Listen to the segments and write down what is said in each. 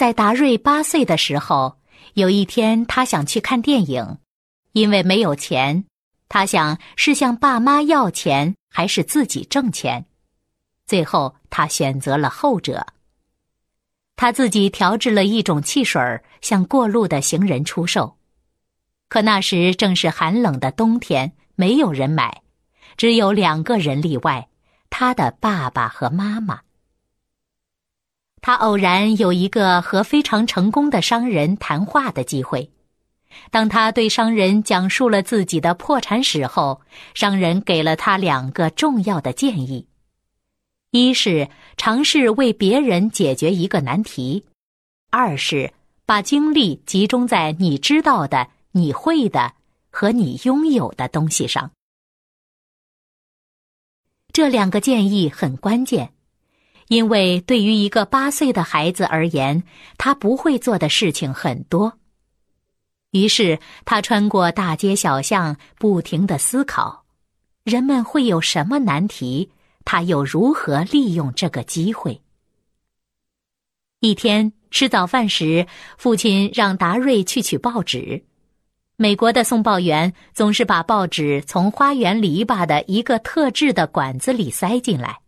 在达瑞八岁的时候，有一天他想去看电影，因为没有钱，他想是向爸妈要钱还是自己挣钱。最后他选择了后者。他自己调制了一种汽水向过路的行人出售，可那时正是寒冷的冬天，没有人买，只有两个人例外：他的爸爸和妈妈。他偶然有一个和非常成功的商人谈话的机会。当他对商人讲述了自己的破产史后，商人给了他两个重要的建议：一是尝试为别人解决一个难题；二是把精力集中在你知道的、你会的和你拥有的东西上。这两个建议很关键。因为对于一个八岁的孩子而言，他不会做的事情很多。于是他穿过大街小巷，不停的思考：人们会有什么难题？他又如何利用这个机会？一天吃早饭时，父亲让达瑞去取报纸。美国的送报员总是把报纸从花园篱笆的一个特制的管子里塞进来。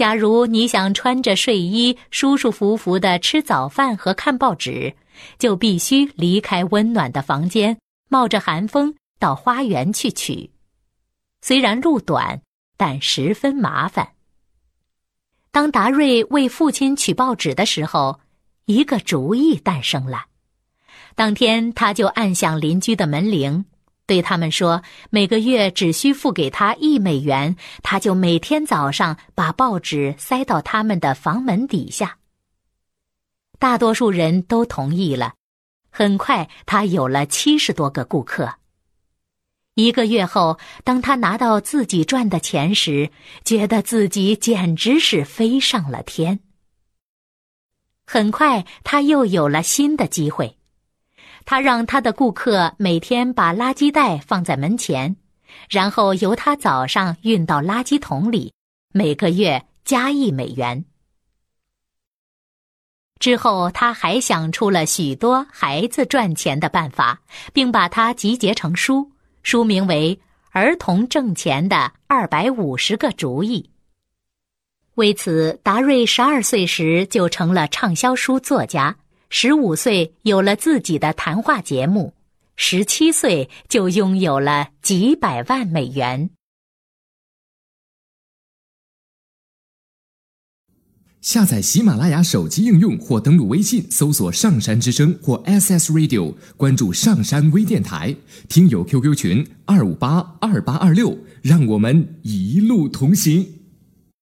假如你想穿着睡衣舒舒服服的吃早饭和看报纸，就必须离开温暖的房间，冒着寒风到花园去取。虽然路短，但十分麻烦。当达瑞为父亲取报纸的时候，一个主意诞生了。当天，他就按响邻居的门铃。对他们说，每个月只需付给他一美元，他就每天早上把报纸塞到他们的房门底下。大多数人都同意了。很快，他有了七十多个顾客。一个月后，当他拿到自己赚的钱时，觉得自己简直是飞上了天。很快，他又有了新的机会。他让他的顾客每天把垃圾袋放在门前，然后由他早上运到垃圾桶里，每个月加一美元。之后，他还想出了许多孩子赚钱的办法，并把它集结成书，书名为《儿童挣钱的二百五十个主意》。为此，达瑞十二岁时就成了畅销书作家。十五岁有了自己的谈话节目，十七岁就拥有了几百万美元。下载喜马拉雅手机应用或登录微信搜索“上山之声”或 SS Radio，关注上山微电台，听友 QQ 群二五八二八二六，让我们一路同行。